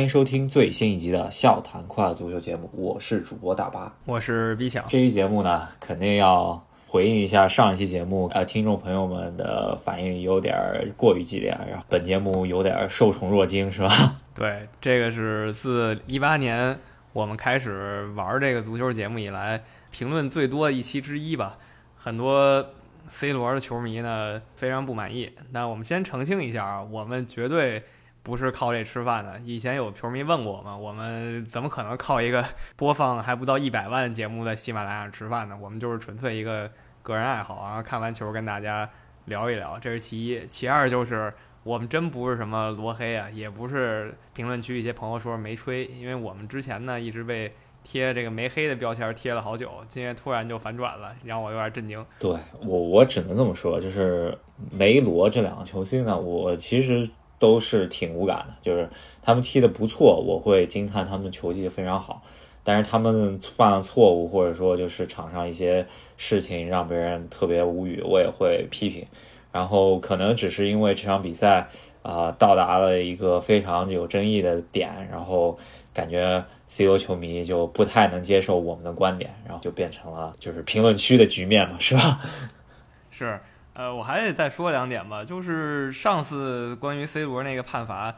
欢迎收听最新一集的笑谈快乐足球节目，我是主播大巴，我是 B 想。这期节目呢，肯定要回应一下上一期节目，呃，听众朋友们的反应有点过于激烈，然后本节目有点受宠若惊，是吧？对，这个是自一八年我们开始玩这个足球节目以来，评论最多的一期之一吧。很多 C 罗的球迷呢非常不满意。那我们先澄清一下啊，我们绝对。不是靠这吃饭的。以前有球迷问过我们，我们怎么可能靠一个播放还不到一百万节目在喜马拉雅吃饭呢？我们就是纯粹一个个人爱好，然后看完球跟大家聊一聊，这是其一。其二就是我们真不是什么罗黑啊，也不是评论区一些朋友说没吹，因为我们之前呢一直被贴这个没黑的标签贴了好久，今天突然就反转了，让我有点震惊。对我，我只能这么说，就是梅罗这两个球星呢，我其实。都是挺无感的，就是他们踢的不错，我会惊叹他们球技非常好。但是他们犯了错误，或者说就是场上一些事情让别人特别无语，我也会批评。然后可能只是因为这场比赛啊到达了一个非常有争议的点，然后感觉 C 罗球迷就不太能接受我们的观点，然后就变成了就是评论区的局面嘛，是吧？是。呃，我还得再说两点吧，就是上次关于 C 罗那个判罚，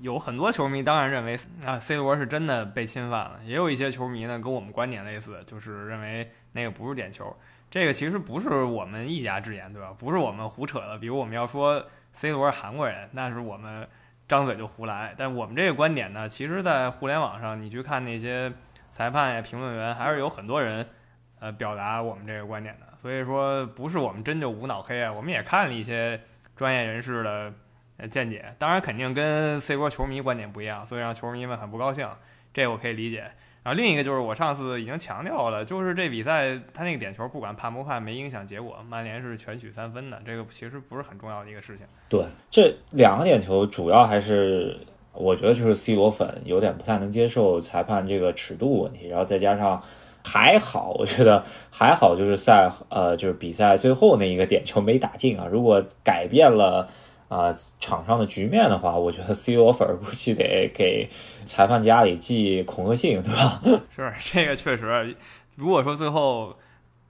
有很多球迷当然认为啊 C 罗是真的被侵犯了，也有一些球迷呢跟我们观点类似，就是认为那个不是点球。这个其实不是我们一家之言，对吧？不是我们胡扯的。比如我们要说 C 罗是韩国人，那是我们张嘴就胡来。但我们这个观点呢，其实，在互联网上你去看那些裁判呀、评论员，还是有很多人呃表达我们这个观点的。所以说不是我们真就无脑黑啊，我们也看了一些专业人士的见解，当然肯定跟 C 罗球迷观点不一样，所以让球迷们很不高兴，这我可以理解。然后另一个就是我上次已经强调了，就是这比赛他那个点球不管判不判没影响结果，曼联是全取三分的，这个其实不是很重要的一个事情。对，这两个点球主要还是我觉得就是 C 罗粉有点不太能接受裁判这个尺度问题，然后再加上。还好，我觉得还好，就是赛呃，就是比赛最后那一个点球没打进啊。如果改变了啊场上的局面的话，我觉得 C 罗粉估计得给裁判家里寄恐吓信，对吧？是这个确实，如果说最后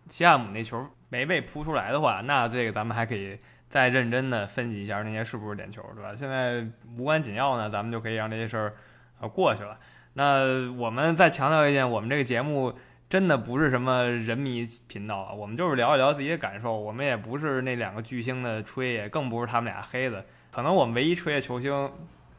西汉姆那球没被扑出来的话，那这个咱们还可以再认真的分析一下那些是不是点球，对吧？现在无关紧要呢，咱们就可以让这些事儿呃过去了。那我们再强调一点，我们这个节目。真的不是什么人迷频道啊，我们就是聊一聊自己的感受。我们也不是那两个巨星的吹，也更不是他们俩黑的。可能我们唯一吹的球星，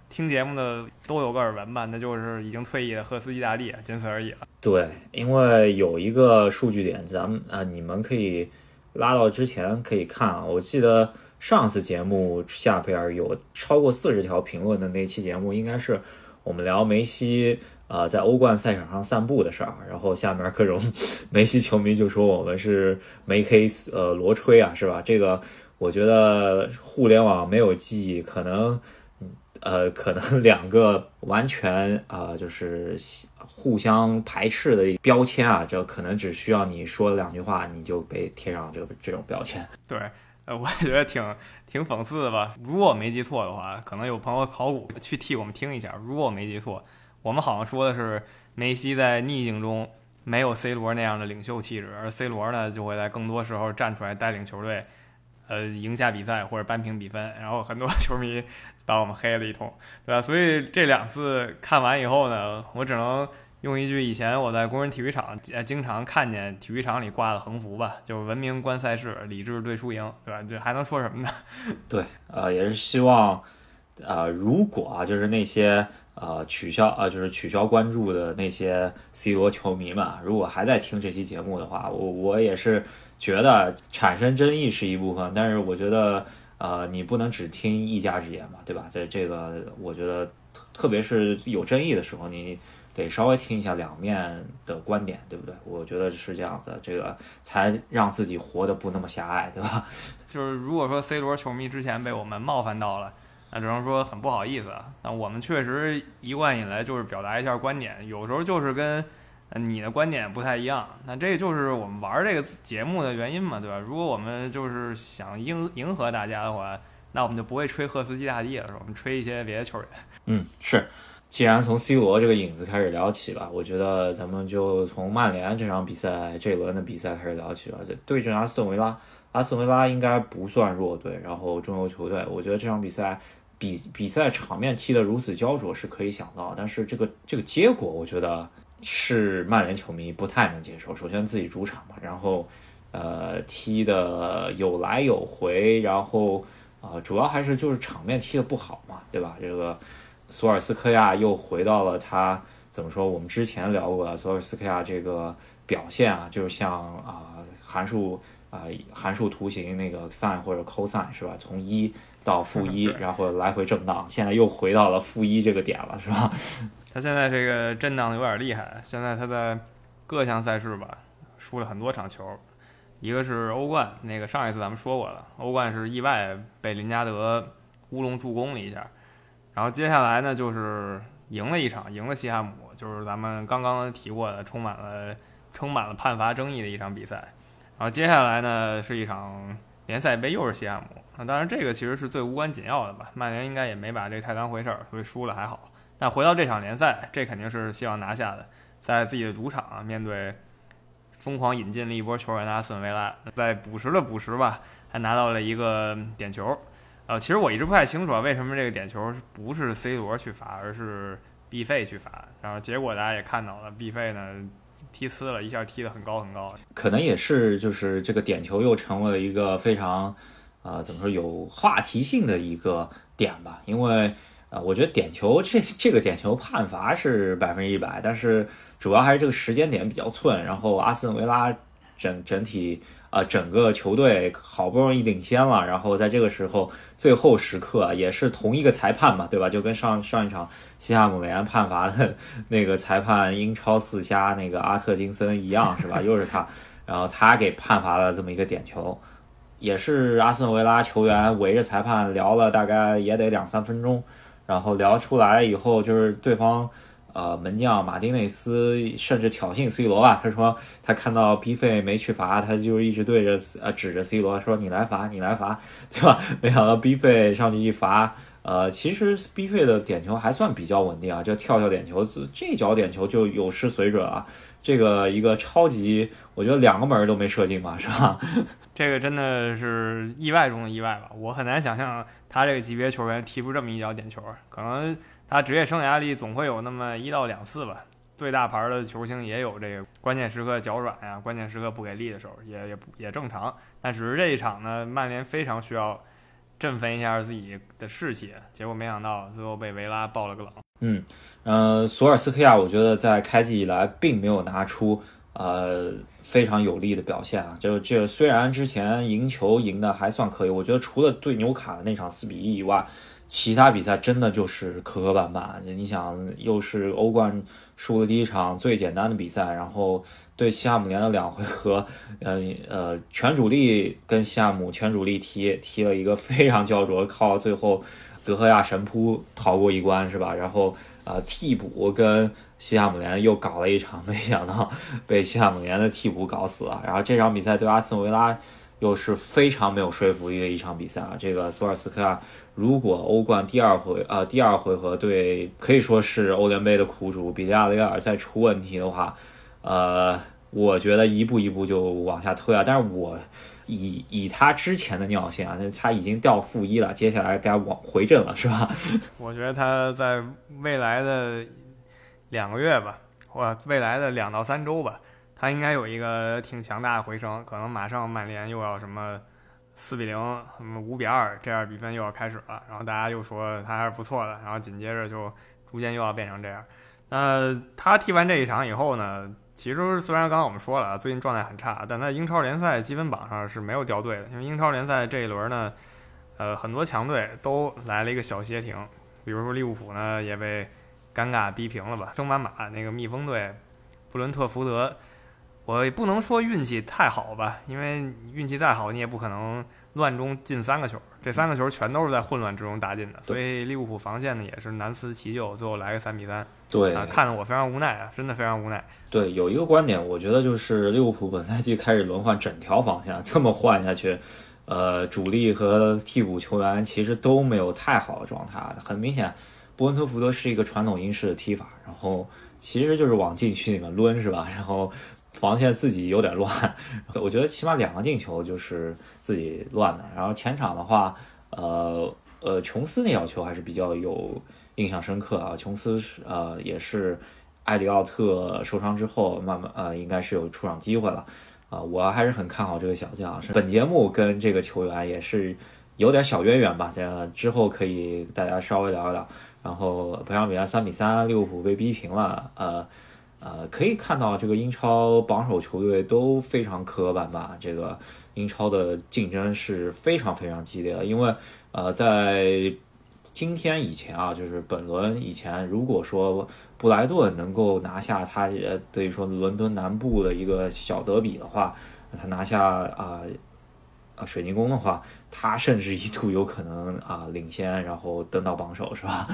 听节目的都有个耳闻吧，那就是已经退役的赫斯基大帝，仅此而已了。对，因为有一个数据点，咱们啊，你们可以拉到之前可以看啊。我记得上次节目下边有超过四十条评论的那期节目，应该是我们聊梅西。啊，在欧冠赛场上散步的事儿，然后下面各种 梅西球迷就说我们是梅黑呃罗吹啊，是吧？这个我觉得互联网没有记忆，可能呃可能 两个完全啊就是互相排斥的标签啊，这可能只需要你说两句话，你就被贴上这个这种标签。对，呃，我也觉得挺挺讽刺的吧。如果我没记错的话，可能有朋友考古去替我们听一下。如果我没记错。我们好像说的是梅西在逆境中没有 C 罗那样的领袖气质，而 C 罗呢就会在更多时候站出来带领球队，呃，赢下比赛或者扳平比分。然后很多球迷把我们黑了一通，对吧？所以这两次看完以后呢，我只能用一句以前我在工人体育场呃经常看见体育场里挂的横幅吧，就是文明观赛事，理智对输赢，对吧？这还能说什么呢？对，呃，也是希望，呃，如果啊，就是那些。呃，取消呃，就是取消关注的那些 C 罗球迷们，如果还在听这期节目的话，我我也是觉得产生争议是一部分，但是我觉得呃，你不能只听一家之言嘛，对吧？在这个我觉得，特别是有争议的时候，你得稍微听一下两面的观点，对不对？我觉得是这样子，这个才让自己活得不那么狭隘，对吧？就是如果说 C 罗球迷之前被我们冒犯到了。那只能说很不好意思啊。那我们确实一贯以来就是表达一下观点，有时候就是跟你的观点不太一样。那这就是我们玩这个节目的原因嘛，对吧？如果我们就是想迎迎合大家的话，那我们就不会吹赫斯基大帝了，是？我们吹一些别的球员。嗯，是。既然从 C 罗这个影子开始聊起吧，我觉得咱们就从曼联这场比赛这一轮的比赛开始聊起吧。对阵阿斯顿维拉，阿斯顿维拉应该不算弱队，然后中游球队，我觉得这场比赛比比赛场面踢得如此焦灼是可以想到，但是这个这个结果，我觉得是曼联球迷不太能接受。首先自己主场嘛，然后呃踢的有来有回，然后啊主要还是就是场面踢得不好嘛，对吧？这个。索尔斯克亚又回到了他怎么说？我们之前聊过，索尔斯克亚这个表现啊，就是像啊函数啊函数图形那个 sin 或者 cos 是吧？从一到负一，然后来回震荡，现在又回到了负一这个点了，是吧？他现在这个震荡的有点厉害。现在他在各项赛事吧输了很多场球，一个是欧冠，那个上一次咱们说过了，欧冠是意外被林加德乌龙助攻了一下。然后接下来呢，就是赢了一场，赢了西汉姆，就是咱们刚刚提过的，充满了充满了判罚争议的一场比赛。然后接下来呢，是一场联赛杯，又是西汉姆。那当然，这个其实是最无关紧要的吧。曼联应该也没把这太当回事儿，所以输了还好。但回到这场联赛，这肯定是希望拿下的，在自己的主场面对疯狂引进了一波球员的阿斯顿维拉，在补时的补时吧，还拿到了一个点球。呃，其实我一直不太清楚啊，为什么这个点球不是 C 罗去罚，而是 B 费去罚？然后结果大家也看到了，B 费呢踢呲了一下，踢得很高很高。可能也是，就是这个点球又成为了一个非常，呃，怎么说有话题性的一个点吧？因为呃，我觉得点球这这个点球判罚是百分之一百，但是主要还是这个时间点比较寸。然后阿斯顿维拉整整体。啊，整个球队好不容易领先了，然后在这个时候最后时刻也是同一个裁判嘛，对吧？就跟上上一场西汉姆联判罚的那个裁判英超四瞎那个阿特金森一样，是吧？又是他，然后他给判罚了这么一个点球，也是阿森维拉球员围着裁判聊了大概也得两三分钟，然后聊出来以后就是对方。呃，门将马丁内斯甚至挑衅 C 罗吧，他说他看到 B 费没去罚，他就一直对着呃指着 C 罗说你来罚，你来罚，对吧？没想到 B 费上去一罚，呃，其实 B 费的点球还算比较稳定啊，就跳跳点球，这脚点球就有失水准啊。这个一个超级，我觉得两个门都没射进吧，是吧？这个真的是意外中的意外吧，我很难想象他这个级别球员踢出这么一脚点球，可能。他职业生涯里总会有那么一到两次吧，最大牌的球星也有这个关键时刻脚软呀，关键时刻不给力的时候，也也也正常。但只是这一场呢，曼联非常需要振奋一下自己的士气，结果没想到最后被维拉爆了个冷。嗯，呃，索尔斯克亚，我觉得在开季以来并没有拿出呃非常有力的表现啊，就这虽然之前赢球赢的还算可以，我觉得除了对纽卡的那场四比一以外。其他比赛真的就是磕磕绊绊，你想又是欧冠输了第一场最简单的比赛，然后对西汉姆联的两回合，呃呃，全主力跟西汉姆全主力踢踢了一个非常焦灼，靠最后德赫亚神扑逃过一关是吧？然后呃替补跟西汉姆联又搞了一场，没想到被西汉姆联的替补搞死了。然后这场比赛对阿斯维拉又是非常没有说服力的一场比赛啊，这个索尔斯克亚。如果欧冠第二回呃第二回合对可以说是欧联杯的苦主比利亚雷亚尔再出问题的话，呃，我觉得一步一步就往下推啊。但是我以以他之前的尿性啊，他已经掉负一了，接下来该往回正了，是吧？我觉得他在未来的两个月吧，或未来的两到三周吧，他应该有一个挺强大的回升，可能马上曼联又要什么。四比零，什么五比二，这样比分又要开始了。然后大家又说他还是不错的，然后紧接着就逐渐又要变成这样。那他踢完这一场以后呢？其实虽然刚刚我们说了最近状态很差，但在英超联赛积分榜上是没有掉队的。因为英超联赛这一轮呢，呃，很多强队都来了一个小歇停，比如说利物浦呢也被尴尬逼平了吧？升班马那个蜜蜂队，布伦特福德。我也不能说运气太好吧，因为运气再好，你也不可能乱中进三个球。这三个球全都是在混乱之中打进的，所以利物浦防线呢也是难辞其咎，最后来个三比三。对，啊看得我非常无奈啊，真的非常无奈。对，有一个观点，我觉得就是利物浦本赛季开始轮换整条防线，这么换下去，呃，主力和替补球员其实都没有太好的状态。很明显，伯恩特福德是一个传统英式的踢法，然后其实就是往禁区里面抡，是吧？然后防线自己有点乱，我觉得起码两个进球就是自己乱的。然后前场的话，呃呃，琼斯那脚球还是比较有印象深刻啊。琼斯是呃也是埃里奥特受伤之后，慢慢呃应该是有出场机会了啊。我还是很看好这个小将。本节目跟这个球员也是有点小渊源吧，这之后可以大家稍微聊一聊。然后本场比赛三比三，利物浦被逼平了。呃呃，可以看到这个英超榜首球队都非常磕磕绊绊，这个英超的竞争是非常非常激烈的。因为呃，在今天以前啊，就是本轮以前，如果说布莱顿能够拿下他呃等于说伦敦南部的一个小德比的话，他拿下啊啊水晶宫的话，他甚至一度有可能啊领先，然后登到榜首，是吧？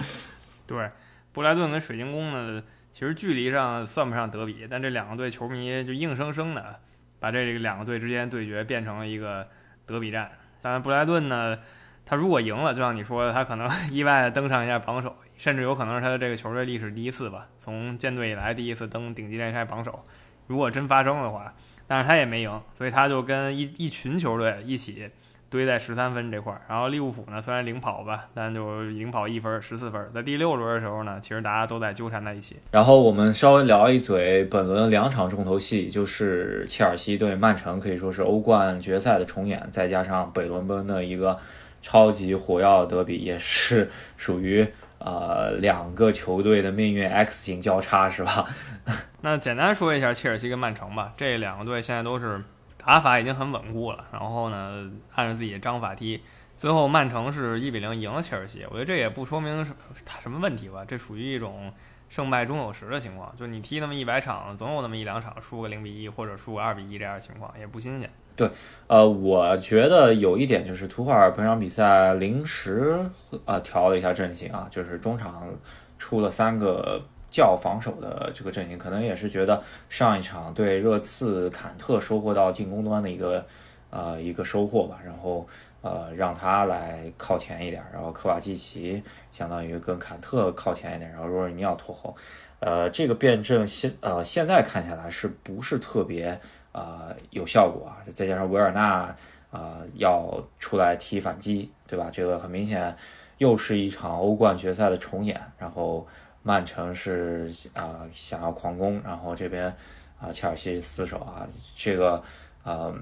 对，布莱顿跟水晶宫呢，其实距离上算不上德比，但这两个队球迷就硬生生的把这两个队之间对决变成了一个德比战。当然，布莱顿呢，他如果赢了，就像你说的，他可能 意外的登上一下榜首，甚至有可能是他的这个球队历史第一次吧，从建队以来第一次登顶级联赛榜首。如果真发生的话，但是他也没赢，所以他就跟一一群球队一起。堆在十三分这块儿，然后利物浦呢虽然领跑吧，但就领跑一分，十四分。在第六轮的时候呢，其实大家都在纠缠在一起。然后我们稍微聊一嘴本轮两场重头戏，就是切尔西对曼城，可以说是欧冠决赛的重演，再加上北伦敦的一个超级火药德比，也是属于呃两个球队的命运 X 型交叉，是吧？那简单说一下切尔西跟曼城吧，这两个队现在都是。打法已经很稳固了，然后呢，按照自己的章法踢，最后曼城是一比零赢了切尔西。我觉得这也不说明什么问题吧，这属于一种胜败终有时的情况。就你踢那么一百场，总有那么一两场输个零比一或者输个二比一这样的情况，也不新鲜。对，呃，我觉得有一点就是图赫尔本场比赛临时呃调了一下阵型啊，就是中场出了三个。较防守的这个阵型，可能也是觉得上一场对热刺坎特收获到进攻端的一个呃一个收获吧，然后呃让他来靠前一点，然后科瓦基奇相当于跟坎特靠前一点，然后若尔尼奥拖后，呃这个辩证现呃现在看下来是不是特别呃有效果啊？再加上维尔纳啊要出来踢反击，对吧？这个很明显又是一场欧冠决赛的重演，然后。曼城是啊想要狂攻，然后这边啊切尔西死守啊，这个呃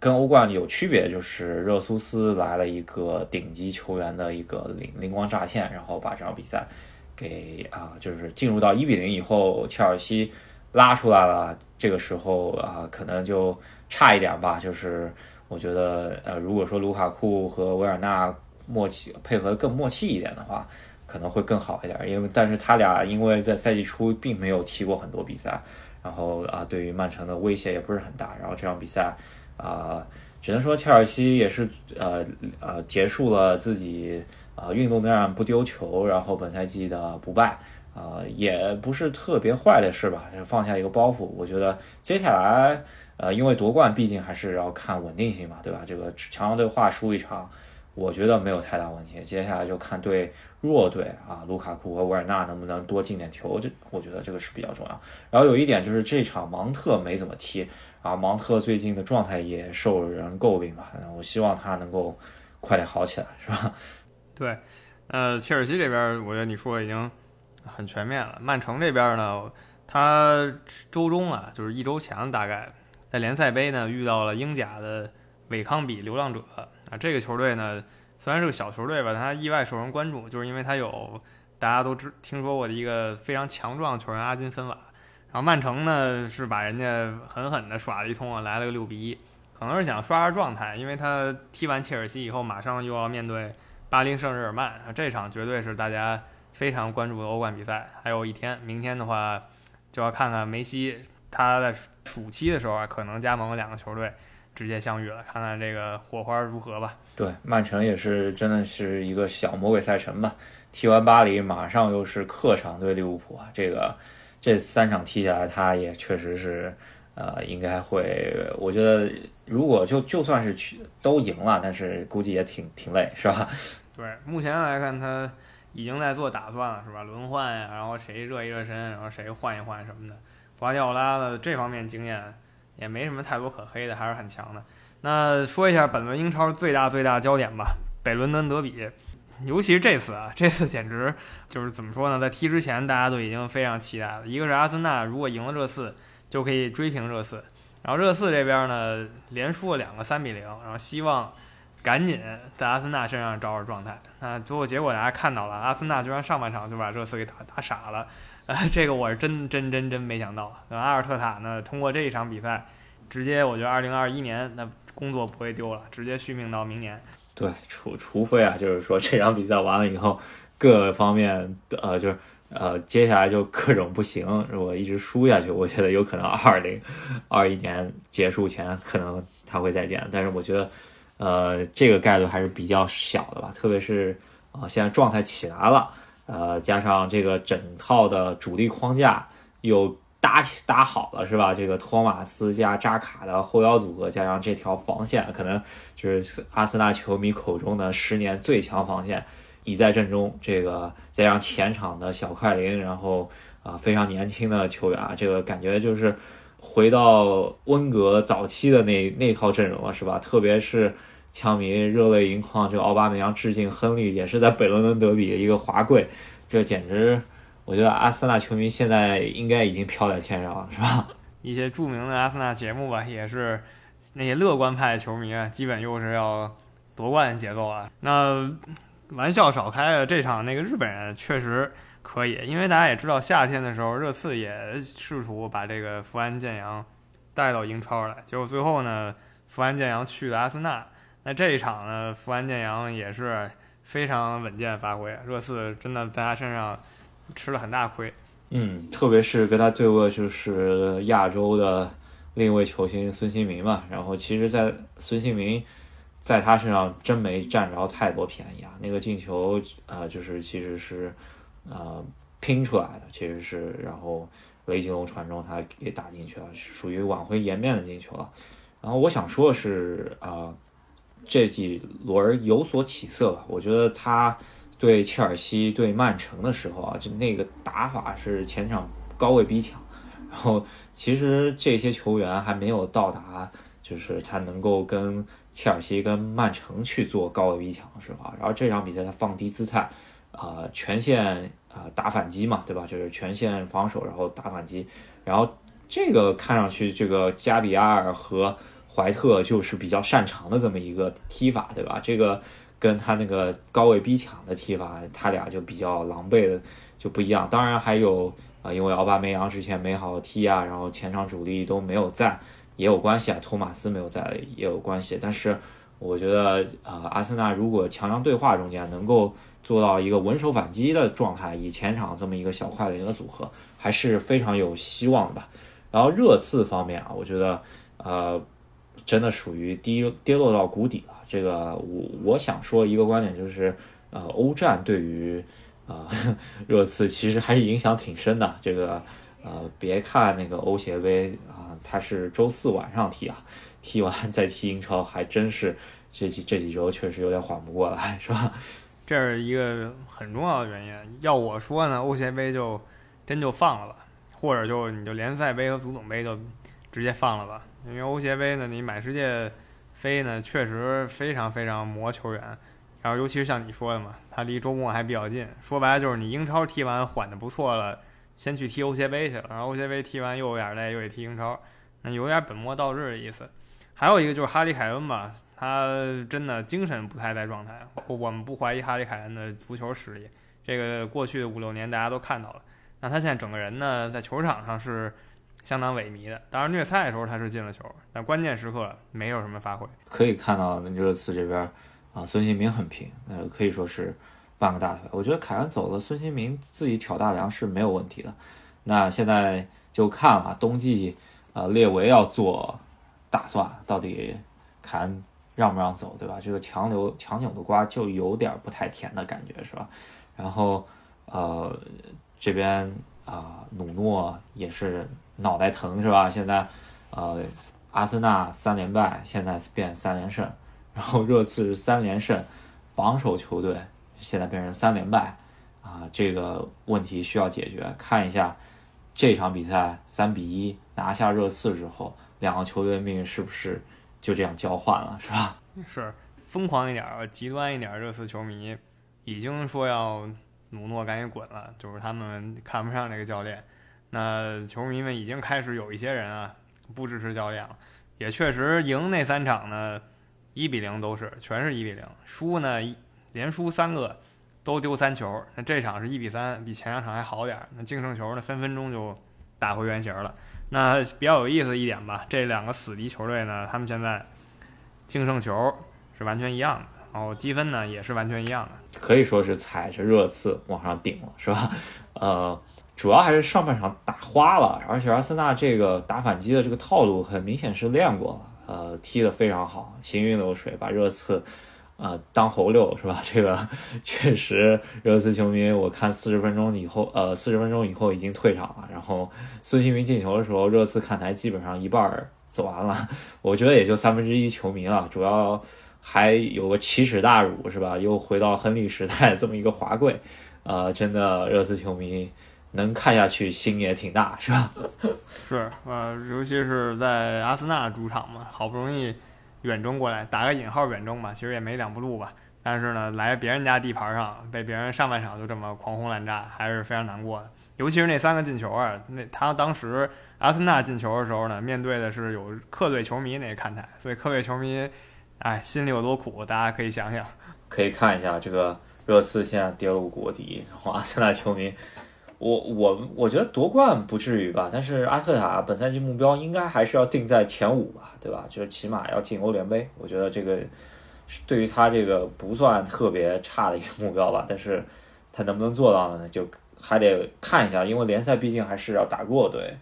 跟欧冠有区别，就是热苏斯来了一个顶级球员的一个灵灵光乍现，然后把这场比赛给啊就是进入到一比零以后，切尔西拉出来了，这个时候啊可能就差一点吧，就是我觉得呃如果说卢卡库和维尔纳默契配合更默契一点的话。可能会更好一点，因为但是他俩因为在赛季初并没有踢过很多比赛，然后啊，对于曼城的威胁也不是很大。然后这场比赛啊，只能说切尔西也是呃呃结束了自己啊运动战不丢球，然后本赛季的不败啊，也不是特别坏的事吧，就放下一个包袱。我觉得接下来呃，因为夺冠毕竟还是要看稳定性嘛，对吧？这个强强队话输一场。我觉得没有太大问题，接下来就看对弱队啊，卢卡库和维尔纳能不能多进点球，这我觉得这个是比较重要。然后有一点就是这场芒特没怎么踢啊，芒特最近的状态也受人诟病吧，我希望他能够快点好起来，是吧？对，呃，切尔西这边我觉得你说已经很全面了。曼城这边呢，他周中啊，就是一周前大概在联赛杯呢遇到了英甲的韦康比流浪者。啊，这个球队呢，虽然是个小球队吧，但他意外受人关注，就是因为他有大家都知听说过的一个非常强壮的球员阿金芬瓦。然后曼城呢是把人家狠狠地耍了一通啊，来了个六比一，可能是想刷刷状态，因为他踢完切尔西以后，马上又要面对巴黎圣日耳曼，这场绝对是大家非常关注的欧冠比赛。还有一天，明天的话就要看看梅西他在暑期的时候啊，可能加盟两个球队。直接相遇了，看看这个火花如何吧。对，曼城也是真的是一个小魔鬼赛程吧。踢完巴黎，马上又是客场对利物浦啊。这个这三场踢下来，他也确实是呃，应该会。我觉得如果就就算是去都赢了，但是估计也挺挺累，是吧？对，目前来看，他已经在做打算了，是吧？轮换呀，然后谁热一热身，然后谁换一换什么的。瓜迪奥拉的这方面经验也没什么太多可黑的，还是很强的。那说一下本轮英超最大最大焦点吧，北伦敦德比，尤其是这次啊，这次简直就是怎么说呢？在踢之前大家都已经非常期待了。一个是阿森纳如果赢了热刺，就可以追平热刺，然后热刺这边呢连输了两个三比零，然后希望赶紧在阿森纳身上找找状态。那最后结果大家看到了，阿森纳居然上半场就把热刺给打打傻了。呃，这个我是真真真真没想到。阿尔特塔呢，通过这一场比赛，直接我觉得二零二一年那工作不会丢了，直接续命到明年。对，除除非啊，就是说这场比赛完了以后，各方面呃，就是呃，接下来就各种不行，如果一直输下去，我觉得有可能二零二一年结束前可能他会再见。但是我觉得，呃，这个概率还是比较小的吧，特别是啊，现在状态起来了。呃，加上这个整套的主力框架又搭搭好了，是吧？这个托马斯加扎卡的后腰组合，加上这条防线，可能就是阿森纳球迷口中的十年最强防线，已在阵中。这个加上前场的小快灵，然后啊非常年轻的球员啊，这个感觉就是回到温格早期的那那套阵容了，是吧？特别是。枪迷热泪盈眶，这个奥巴梅扬致敬亨利，也是在北伦敦德比的一个华贵，这简直，我觉得阿森纳球迷现在应该已经飘在天上了，是吧？一些著名的阿森纳节目吧，也是那些乐观派球迷啊，基本又是要夺冠的节奏了。那玩笑少开了，这场那个日本人确实可以，因为大家也知道，夏天的时候热刺也试图把这个福安健洋带到英超来，结果最后呢，福安健洋去了阿森纳。那这一场呢，福安建阳也是非常稳健发挥，热刺真的在他身上吃了很大亏。嗯，特别是跟他对位就是亚洲的另一位球星孙兴民嘛，然后其实，在孙兴民在他身上真没占着太多便宜啊，那个进球啊，就是其实是呃拼出来的，其实是然后雷吉隆传中他给打进去了，属于挽回颜面的进球了。然后我想说的是啊。这几轮有所起色吧？我觉得他对切尔西、对曼城的时候啊，就那个打法是前场高位逼抢，然后其实这些球员还没有到达，就是他能够跟切尔西、跟曼城去做高位逼抢的时候啊。然后这场比赛他放低姿态，啊，全线啊打反击嘛，对吧？就是全线防守，然后打反击，然后这个看上去这个加比亚尔和。怀特就是比较擅长的这么一个踢法，对吧？这个跟他那个高位逼抢的踢法，他俩就比较狼狈的就不一样。当然还有啊，因为奥巴梅扬之前没好好踢啊，然后前场主力都没有在，也有关系啊。托马斯没有在也有关系。但是我觉得啊，阿森纳如果强强对话中间能够做到一个稳守反击的状态，以前场这么一个小快灵的组合，还是非常有希望的吧。然后热刺方面啊，我觉得呃。真的属于低跌落到谷底了。这个我我想说一个观点就是，呃，欧战对于啊热刺其实还是影响挺深的。这个呃，别看那个欧协杯啊，它是周四晚上踢啊，踢完再踢英超，还真是这几这几周确实有点缓不过来，是吧？这是一个很重要的原因。要我说呢，欧协杯就真就放了吧，或者就你就联赛杯和足总杯就直接放了吧。因为欧协杯呢，你买世界飞呢，确实非常非常磨球员，然后尤其是像你说的嘛，他离周末还比较近。说白了就是你英超踢完缓的不错了，先去踢欧协杯去了，然后欧协杯踢完又有点累，又得踢英超，那有点本末倒置的意思。还有一个就是哈里凯恩吧，他真的精神不太在状态。我们不怀疑哈里凯恩的足球实力，这个过去五六年大家都看到了。那他现在整个人呢，在球场上是。相当萎靡的，当然虐菜的时候他是进了球，但关键时刻没有什么发挥。可以看到热刺这边啊，孙兴民很平，呃，可以说是半个大腿。我觉得凯恩走了，孙兴民自己挑大梁是没有问题的。那现在就看啊，冬季呃列维要做打算，到底凯恩让不让走，对吧？这个强留强扭的瓜就有点不太甜的感觉，是吧？然后呃这边啊努诺也是。脑袋疼是吧？现在，呃，阿森纳三连败，现在变三连胜，然后热刺是三连胜，榜首球队现在变成三连败，啊，这个问题需要解决。看一下这场比赛三比一拿下热刺之后，两个球队的命运是不是就这样交换了，是吧？是疯狂一点儿、极端一点，热刺球迷已经说要努诺赶紧滚了，就是他们看不上这个教练。那球迷们已经开始有一些人啊不支持教练了，也确实赢那三场呢，一比零都是全是一比零，输呢连输三个都丢三球。那这场是一比三，比前两场还好点。那净胜球呢分分钟就打回原形了。那比较有意思一点吧，这两个死敌球队呢，他们现在净胜球是完全一样的，然后积分呢也是完全一样的，可以说是踩着热刺往上顶了，是吧？呃。主要还是上半场打花了，而且阿森纳这个打反击的这个套路很明显是练过了，呃，踢得非常好，行云流水，把热刺，呃，当猴溜是吧？这个确实，热刺球迷我看四十分钟以后，呃，四十分钟以后已经退场了。然后孙兴民进球的时候，热刺看台基本上一半走完了，我觉得也就三分之一球迷了，主要还有个奇耻大辱是吧？又回到亨利时代这么一个华贵，呃，真的热刺球迷。能看下去，心也挺大，是吧？是，呃，尤其是在阿森纳主场嘛，好不容易远征过来，打个引号远征吧，其实也没两步路吧。但是呢，来别人家地盘上，被别人上半场就这么狂轰滥炸，还是非常难过的。尤其是那三个进球啊，那他当时阿森纳进球的时候呢，面对的是有客队球迷那个看台，所以客队球迷，哎，心里有多苦，大家可以想想。可以看一下这个热刺现在跌入谷底，然后阿森纳球迷。我我我觉得夺冠不至于吧，但是阿特塔本赛季目标应该还是要定在前五吧，对吧？就是起码要进欧联杯。我觉得这个对于他这个不算特别差的一个目标吧，但是他能不能做到呢？就还得看一下，因为联赛毕竟还是要打弱队，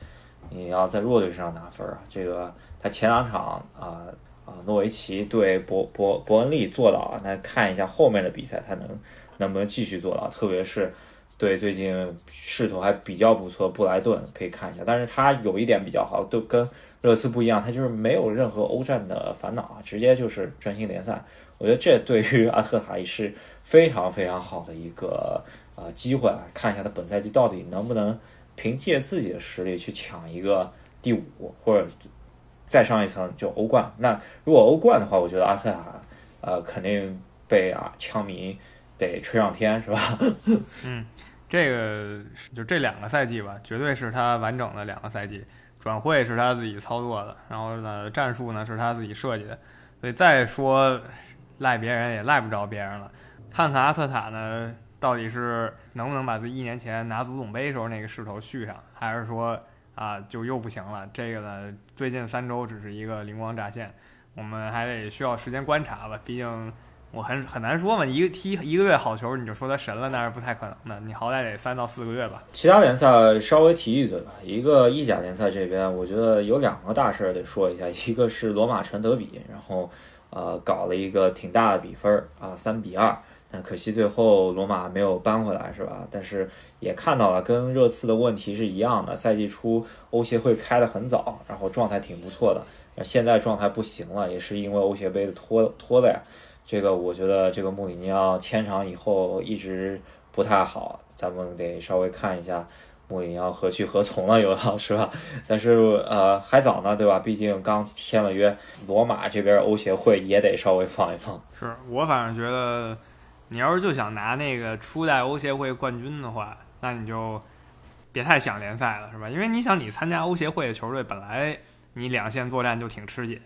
你要在弱队身上拿分啊。这个他前两场啊啊诺维奇对伯伯伯恩利做到了，那看一下后面的比赛他能能不能继续做到，特别是。对，最近势头还比较不错，布莱顿可以看一下。但是他有一点比较好，都跟热刺不一样，他就是没有任何欧战的烦恼啊，直接就是专心联赛。我觉得这对于阿特塔也是非常非常好的一个呃机会啊，看一下他本赛季到底能不能凭借自己的实力去抢一个第五，或者再上一层就欧冠。那如果欧冠的话，我觉得阿特塔呃肯定被啊枪迷得吹上天，是吧？嗯。这个就这两个赛季吧，绝对是他完整的两个赛季。转会是他自己操作的，然后呢，战术呢是他自己设计的。所以再说赖别人也赖不着别人了。看看阿特塔呢，到底是能不能把自己一年前拿足总杯时候那个势头续上，还是说啊就又不行了？这个呢，最近三周只是一个灵光乍现，我们还得需要时间观察吧。毕竟。我很很难说嘛，一个踢一个月好球，你就说他神了，那是不太可能的。你好歹得三到四个月吧。其他联赛稍微提一嘴吧。一个意甲联赛这边，我觉得有两个大事儿得说一下。一个是罗马城德比，然后呃搞了一个挺大的比分啊，三比二。但可惜最后罗马没有扳回来，是吧？但是也看到了，跟热刺的问题是一样的。赛季初欧协会开得很早，然后状态挺不错的，现在状态不行了，也是因为欧协杯的拖拖的呀。这个我觉得，这个穆里尼奥签场以后一直不太好，咱们得稍微看一下穆里尼奥何去何从了，有要是吧？但是呃还早呢，对吧？毕竟刚签了约，罗马这边欧协会也得稍微放一放。是我反正觉得，你要是就想拿那个初代欧协会冠军的话，那你就别太想联赛了，是吧？因为你想，你参加欧协会的球队，本来你两线作战就挺吃紧。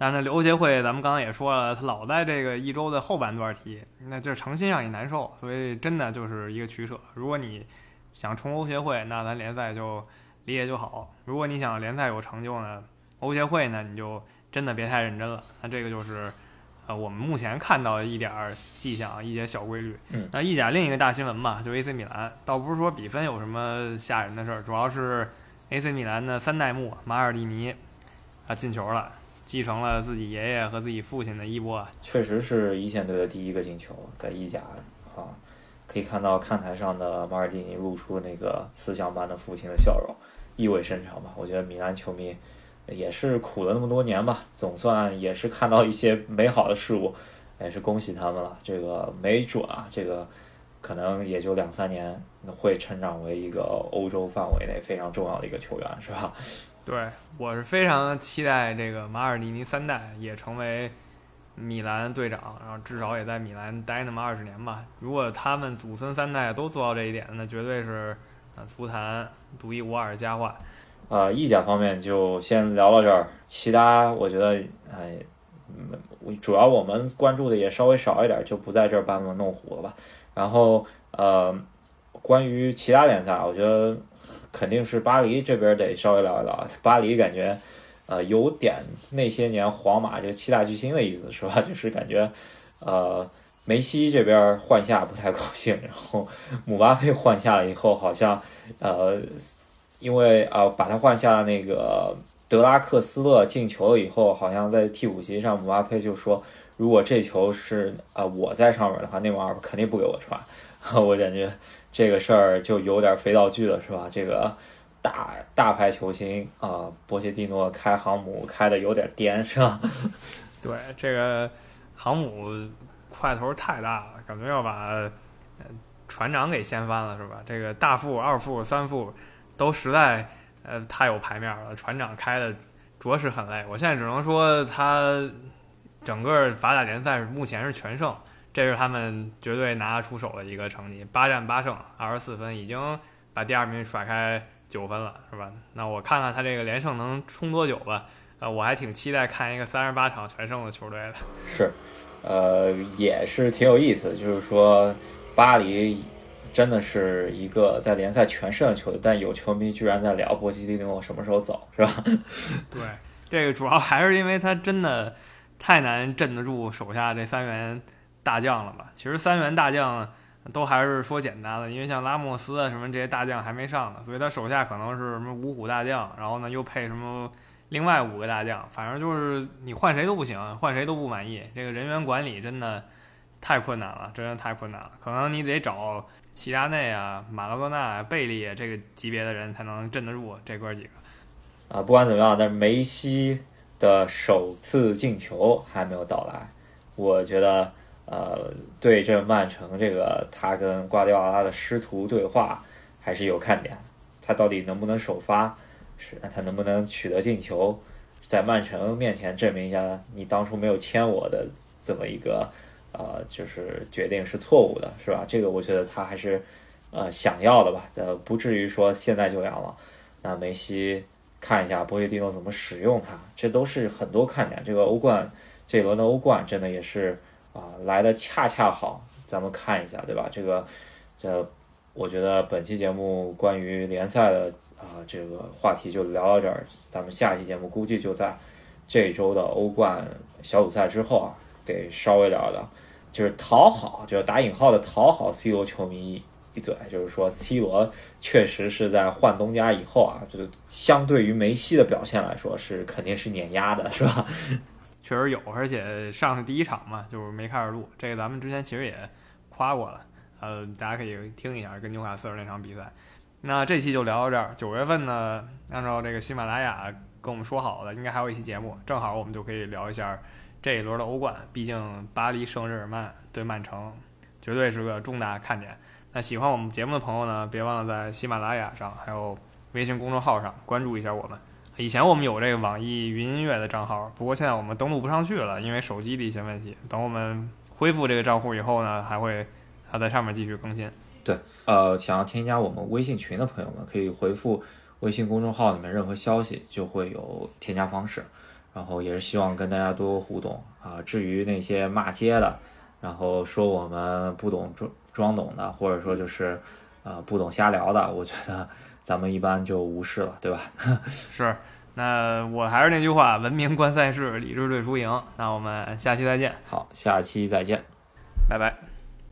但那欧协会，咱们刚刚也说了，他老在这个一周的后半段踢，那就是诚心让你难受。所以真的就是一个取舍。如果你想冲欧协会，那咱联赛就理解就好；如果你想联赛有成就呢，欧协会呢，你就真的别太认真了。那这个就是呃我们目前看到的一点迹象，一些小规律。那意甲另一个大新闻嘛，就 AC 米兰，倒不是说比分有什么吓人的事儿，主要是 AC 米兰的三代目马尔蒂尼啊进球了。继承了自己爷爷和自己父亲的衣钵，确实是一线队的第一个进球，在意甲啊，可以看到看台上的马尔蒂尼露出那个慈祥般的父亲的笑容，意味深长吧。我觉得米兰球迷也是苦了那么多年吧，总算也是看到一些美好的事物，也是恭喜他们了。这个没准啊，这个可能也就两三年会成长为一个欧洲范围内非常重要的一个球员，是吧？对，我是非常期待这个马尔蒂尼三代也成为米兰队长，然后至少也在米兰待那么二十年吧。如果他们祖孙三代都做到这一点，那绝对是呃足坛独一无二的佳话。呃，意甲方面就先聊到这儿，其他我觉得，哎，主要我们关注的也稍微少一点，就不在这儿班门弄虎了吧。然后，呃，关于其他联赛，我觉得肯定是巴黎这边得稍微聊一聊。巴黎感觉，呃，有点那些年皇马这个七大巨星的意思，是吧？就是感觉，呃，梅西这边换下不太高兴，然后姆巴佩换下了以后，好像，呃。因为啊，把他换下那个德拉克斯勒进球了以后，好像在替补席上，姆巴佩就说：“如果这球是啊我在上面的话，内马尔肯定不给我传。”我感觉这个事儿就有点肥皂剧了，是吧？这个大大牌球星啊，波切蒂诺开航母开的有点颠，是吧？对，这个航母块头太大了，感觉要把船长给掀翻了，是吧？这个大副、二副、三副。都实在呃太有牌面了，船长开的着实很累。我现在只能说他整个法甲联赛目前是全胜，这是他们绝对拿得出手的一个成绩，八战八胜，二十四分，已经把第二名甩开九分了，是吧？那我看看他这个连胜能冲多久吧。呃，我还挺期待看一个三十八场全胜的球队的。是，呃，也是挺有意思，就是说巴黎。真的是一个在联赛全胜的球队，但有球迷居然在聊波西蒂诺什么时候走，是吧？对，这个主要还是因为他真的太难镇得住手下这三员大将了吧？其实三员大将都还是说简单的，因为像拉莫斯啊什么这些大将还没上呢，所以他手下可能是什么五虎大将，然后呢又配什么另外五个大将，反正就是你换谁都不行，换谁都不满意。这个人员管理真的太困难了，真的太困难了，可能你得找。齐达内啊，马拉多纳、贝利这个级别的人才能镇得住这哥几个啊。不管怎么样，但是梅西的首次进球还没有到来。我觉得，呃，对阵曼城这个他跟瓜迪奥拉的师徒对话还是有看点。他到底能不能首发？是他能不能取得进球，在曼城面前证明一下你当初没有签我的这么一个。呃，就是决定是错误的，是吧？这个我觉得他还是呃想要的吧，呃，不至于说现在就阳了。那梅西看一下波切蒂诺怎么使用他，这都是很多看点。这个欧冠这一轮的欧冠真的也是啊来的恰恰好，咱们看一下，对吧？这个这我觉得本期节目关于联赛的啊这个话题就聊到这儿，咱们下期节目估计就在这周的欧冠小组赛之后啊。得稍微聊聊，就是讨好，就是打引号的讨好 C 罗球迷一一嘴，就是说 C 罗确实是在换东家以后啊，就是相对于梅西的表现来说是肯定是碾压的，是吧？确实有，而且上是第一场嘛，就是没开始录，这个咱们之前其实也夸过了，呃，大家可以听一下跟纽卡斯尔那场比赛。那这期就聊到这儿，九月份呢，按照这个喜马拉雅跟我们说好的，应该还有一期节目，正好我们就可以聊一下。这一轮的欧冠，毕竟巴黎圣日耳曼对曼城，绝对是个重大看点。那喜欢我们节目的朋友呢，别忘了在喜马拉雅上，还有微信公众号上关注一下我们。以前我们有这个网易云音乐的账号，不过现在我们登录不上去了，因为手机的一些问题。等我们恢复这个账户以后呢，还会还在上面继续更新。对，呃，想要添加我们微信群的朋友们，可以回复微信公众号里面任何消息，就会有添加方式。然后也是希望跟大家多互动啊。至于那些骂街的，然后说我们不懂装装懂的，或者说就是呃不懂瞎聊的，我觉得咱们一般就无视了，对吧？是。那我还是那句话，文明观赛事，理智对输赢。那我们下期再见。好，下期再见，拜拜。